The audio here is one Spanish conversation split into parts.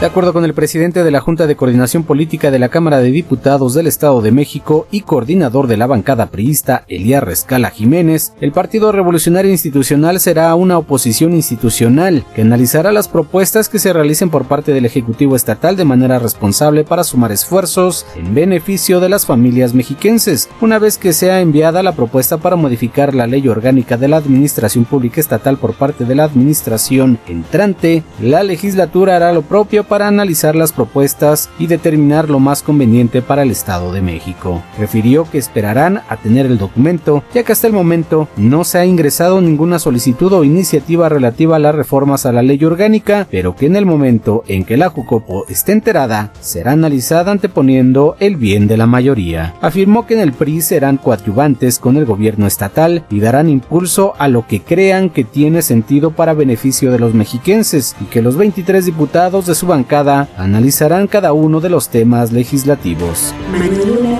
De acuerdo con el presidente de la Junta de Coordinación Política de la Cámara de Diputados del Estado de México y coordinador de la bancada priista, Elías Rescala Jiménez, el Partido Revolucionario Institucional será una oposición institucional que analizará las propuestas que se realicen por parte del Ejecutivo Estatal de manera responsable para sumar esfuerzos en beneficio de las familias mexiquenses, una vez que sea enviada la propuesta para modificar la ley orgánica de la Administración Pública Estatal por parte de la Administración entrante, la legislatura hará lo propio para analizar las propuestas y determinar lo más conveniente para el Estado de México. Refirió que esperarán a tener el documento, ya que hasta el momento no se ha ingresado ninguna solicitud o iniciativa relativa a las reformas a la ley orgánica, pero que en el momento en que la Jucopo esté enterada, será analizada anteponiendo el bien de la mayoría. Afirmó que en el PRI serán coadyuvantes con el gobierno estatal y darán impulso a lo que crean que tiene sentido para beneficio de los mexiquenses y que los 23 diputados de su bancada analizarán cada uno de los temas legislativos.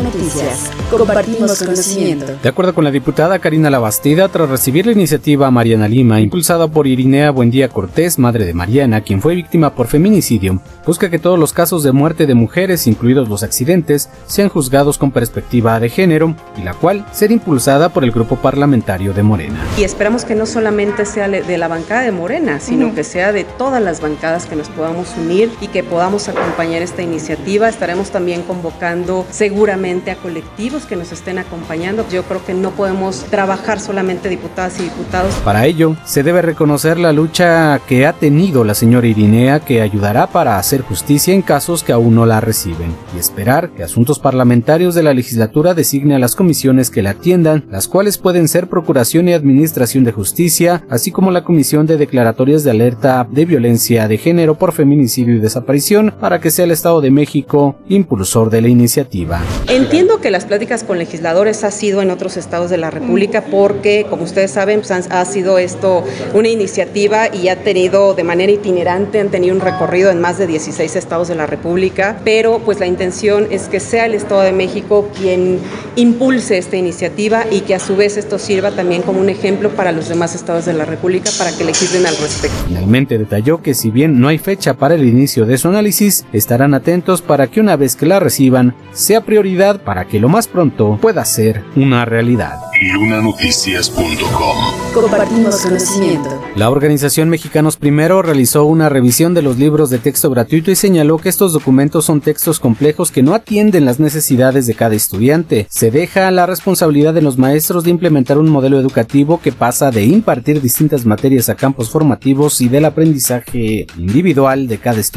Noticias. Compartimos conocimiento. De acuerdo con la diputada Karina Labastida, tras recibir la iniciativa Mariana Lima, impulsada por Irinea Buendía Cortés, madre de Mariana, quien fue víctima por feminicidio, busca que todos los casos de muerte de mujeres, incluidos los accidentes, sean juzgados con perspectiva de género, y la cual será impulsada por el grupo parlamentario de Morena. Y esperamos que no solamente sea de la bancada de Morena, sino que sea de todas las bancadas que nos podamos unir y que podamos acompañar esta iniciativa. Estaremos también convocando seguramente a colectivos que nos estén acompañando. Yo creo que no podemos trabajar solamente diputadas y diputados. Para ello, se debe reconocer la lucha que ha tenido la señora Irinea que ayudará para hacer justicia en casos que aún no la reciben y esperar que asuntos parlamentarios de la legislatura designe a las comisiones que la atiendan, las cuales pueden ser Procuración y Administración de Justicia, así como la Comisión de Declaratorias de Alerta de Violencia de Género por Feminicidio y desaparición para que sea el Estado de México impulsor de la iniciativa. Entiendo que las pláticas con legisladores ha sido en otros estados de la República porque, como ustedes saben, pues, ha sido esto una iniciativa y ha tenido de manera itinerante, han tenido un recorrido en más de 16 estados de la República, pero pues la intención es que sea el Estado de México quien impulse esta iniciativa y que a su vez esto sirva también como un ejemplo para los demás estados de la República para que legislen al respecto. Finalmente detalló que si bien no hay fecha para el inicio de su análisis, estarán atentos para que una vez que la reciban, sea prioridad para que lo más pronto pueda ser una realidad. Lunanoticias.com Compartimos conocimiento. La organización Mexicanos Primero realizó una revisión de los libros de texto gratuito y señaló que estos documentos son textos complejos que no atienden las necesidades de cada estudiante. Se deja la responsabilidad de los maestros de implementar un modelo educativo que pasa de impartir distintas materias a campos formativos y del aprendizaje individual de cada estudiante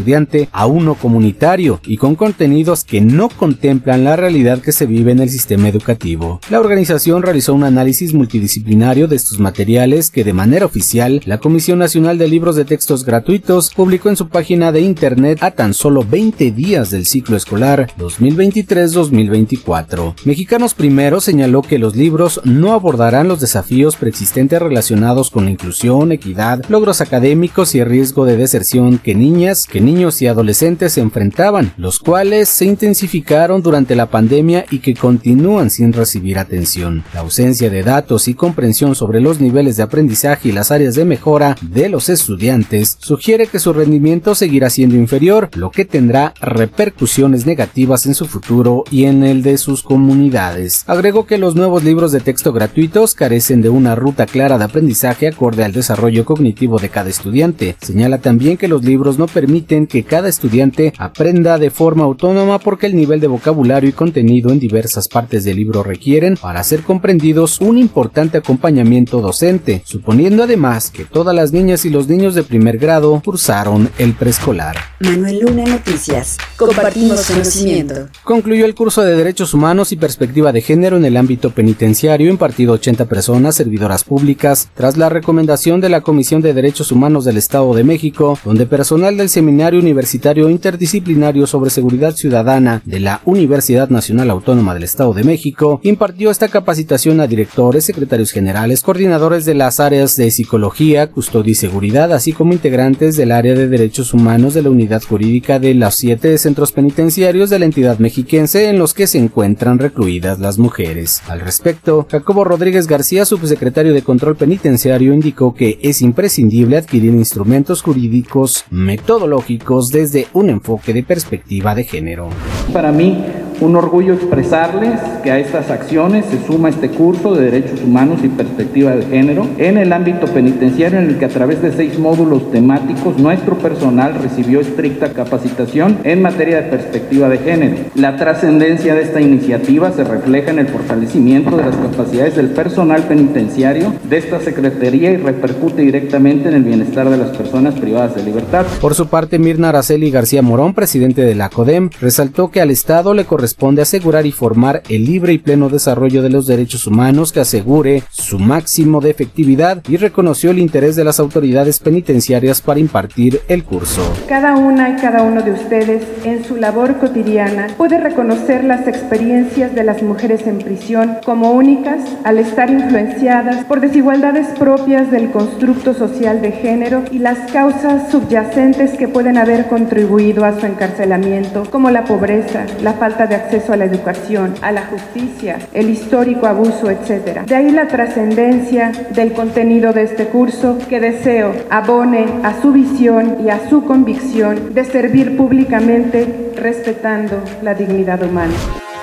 a uno comunitario y con contenidos que no contemplan la realidad que se vive en el sistema educativo. La organización realizó un análisis multidisciplinario de estos materiales que de manera oficial la Comisión Nacional de Libros de Textos Gratuitos publicó en su página de internet a tan solo 20 días del ciclo escolar 2023-2024. Mexicanos Primero señaló que los libros no abordarán los desafíos preexistentes relacionados con la inclusión, equidad, logros académicos y el riesgo de deserción que niñas, que niños y adolescentes se enfrentaban, los cuales se intensificaron durante la pandemia y que continúan sin recibir atención. La ausencia de datos y comprensión sobre los niveles de aprendizaje y las áreas de mejora de los estudiantes sugiere que su rendimiento seguirá siendo inferior, lo que tendrá repercusiones negativas en su futuro y en el de sus comunidades. Agregó que los nuevos libros de texto gratuitos carecen de una ruta clara de aprendizaje acorde al desarrollo cognitivo de cada estudiante. Señala también que los libros no permiten que cada estudiante aprenda de forma autónoma porque el nivel de vocabulario y contenido en diversas partes del libro requieren, para ser comprendidos, un importante acompañamiento docente, suponiendo además que todas las niñas y los niños de primer grado cursaron el preescolar. Manuel Luna Noticias. Compartimos conocimiento. Concluyó el curso de Derechos Humanos y Perspectiva de Género en el ámbito penitenciario impartido a 80 personas servidoras públicas tras la recomendación de la Comisión de Derechos Humanos del Estado de México, donde personal del Seminario Seminario Universitario Interdisciplinario sobre Seguridad Ciudadana de la Universidad Nacional Autónoma del Estado de México, impartió esta capacitación a directores, secretarios generales, coordinadores de las áreas de psicología, custodia y seguridad, así como integrantes del área de derechos humanos de la unidad jurídica de los siete centros penitenciarios de la entidad mexiquense en los que se encuentran recluidas las mujeres. Al respecto, Jacobo Rodríguez García, subsecretario de Control Penitenciario, indicó que es imprescindible adquirir instrumentos jurídicos metodológicos desde un enfoque de perspectiva de género. Para mí, un orgullo expresarles que a estas acciones se suma este curso de Derechos Humanos y Perspectiva de Género en el ámbito penitenciario en el que a través de seis módulos temáticos nuestro personal recibió estricta capacitación en materia de perspectiva de género. La trascendencia de esta iniciativa se refleja en el fortalecimiento de las capacidades del personal penitenciario de esta Secretaría y repercute directamente en el bienestar de las personas privadas de libertad. Por su parte, Mirna Araceli García Morón, presidente de la CODEM, resaltó que al Estado le corresponde corresponde asegurar y formar el libre y pleno desarrollo de los derechos humanos que asegure su máximo de efectividad y reconoció el interés de las autoridades penitenciarias para impartir el curso. Cada una y cada uno de ustedes en su labor cotidiana puede reconocer las experiencias de las mujeres en prisión como únicas al estar influenciadas por desigualdades propias del constructo social de género y las causas subyacentes que pueden haber contribuido a su encarcelamiento, como la pobreza, la falta de acceso a la educación, a la justicia, el histórico abuso, etc. De ahí la trascendencia del contenido de este curso que deseo abone a su visión y a su convicción de servir públicamente respetando la dignidad humana.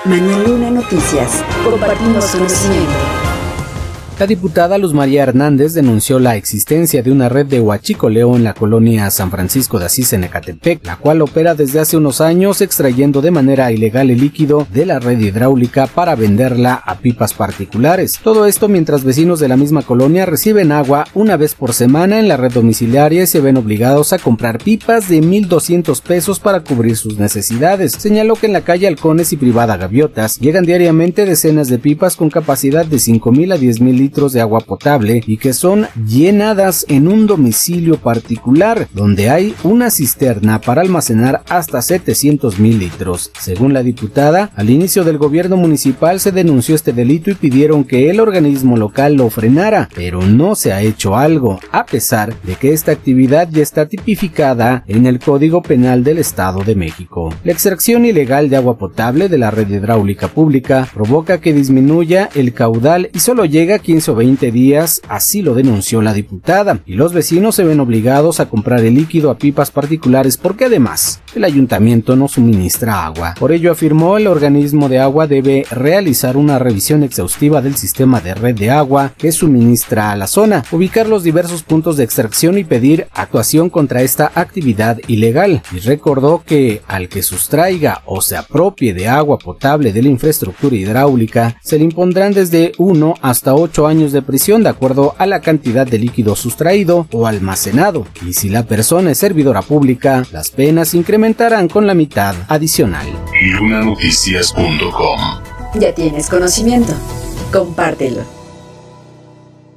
Mañana Noticias, compartimos conocimiento. La diputada Luz María Hernández denunció la existencia de una red de huachicoleo en la colonia San Francisco de Asís en Ecatepec, la cual opera desde hace unos años extrayendo de manera ilegal el líquido de la red hidráulica para venderla a pipas particulares. Todo esto mientras vecinos de la misma colonia reciben agua una vez por semana en la red domiciliaria y se ven obligados a comprar pipas de 1.200 pesos para cubrir sus necesidades. Señaló que en la calle Halcones y privada Gaviotas llegan diariamente decenas de pipas con capacidad de 5.000 a 10.000 litros de agua potable y que son llenadas en un domicilio particular donde hay una cisterna para almacenar hasta 700 mil litros. Según la diputada, al inicio del gobierno municipal se denunció este delito y pidieron que el organismo local lo frenara, pero no se ha hecho algo, a pesar de que esta actividad ya está tipificada en el Código Penal del Estado de México. La extracción ilegal de agua potable de la red hidráulica pública provoca que disminuya el caudal y solo llega a 15 o 20 días, así lo denunció la diputada, y los vecinos se ven obligados a comprar el líquido a pipas particulares porque además el ayuntamiento no suministra agua. Por ello afirmó el organismo de agua debe realizar una revisión exhaustiva del sistema de red de agua que suministra a la zona, ubicar los diversos puntos de extracción y pedir actuación contra esta actividad ilegal. Y recordó que al que sustraiga o se apropie de agua potable de la infraestructura hidráulica, se le impondrán desde 1 hasta 8 años de prisión de acuerdo a la cantidad de líquido sustraído o almacenado. Y si la persona es servidora pública, las penas incrementarán con la mitad adicional. Ya tienes conocimiento. Compártelo.